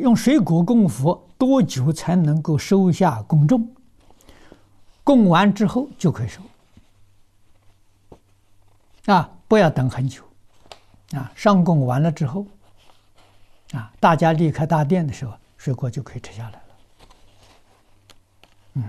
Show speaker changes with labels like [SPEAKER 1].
[SPEAKER 1] 用水果供佛多久才能够收下供众？供完之后就可以收。啊不要等很久。啊上供完了之后啊大家离开大殿的时候水果就可以吃下来了。嗯。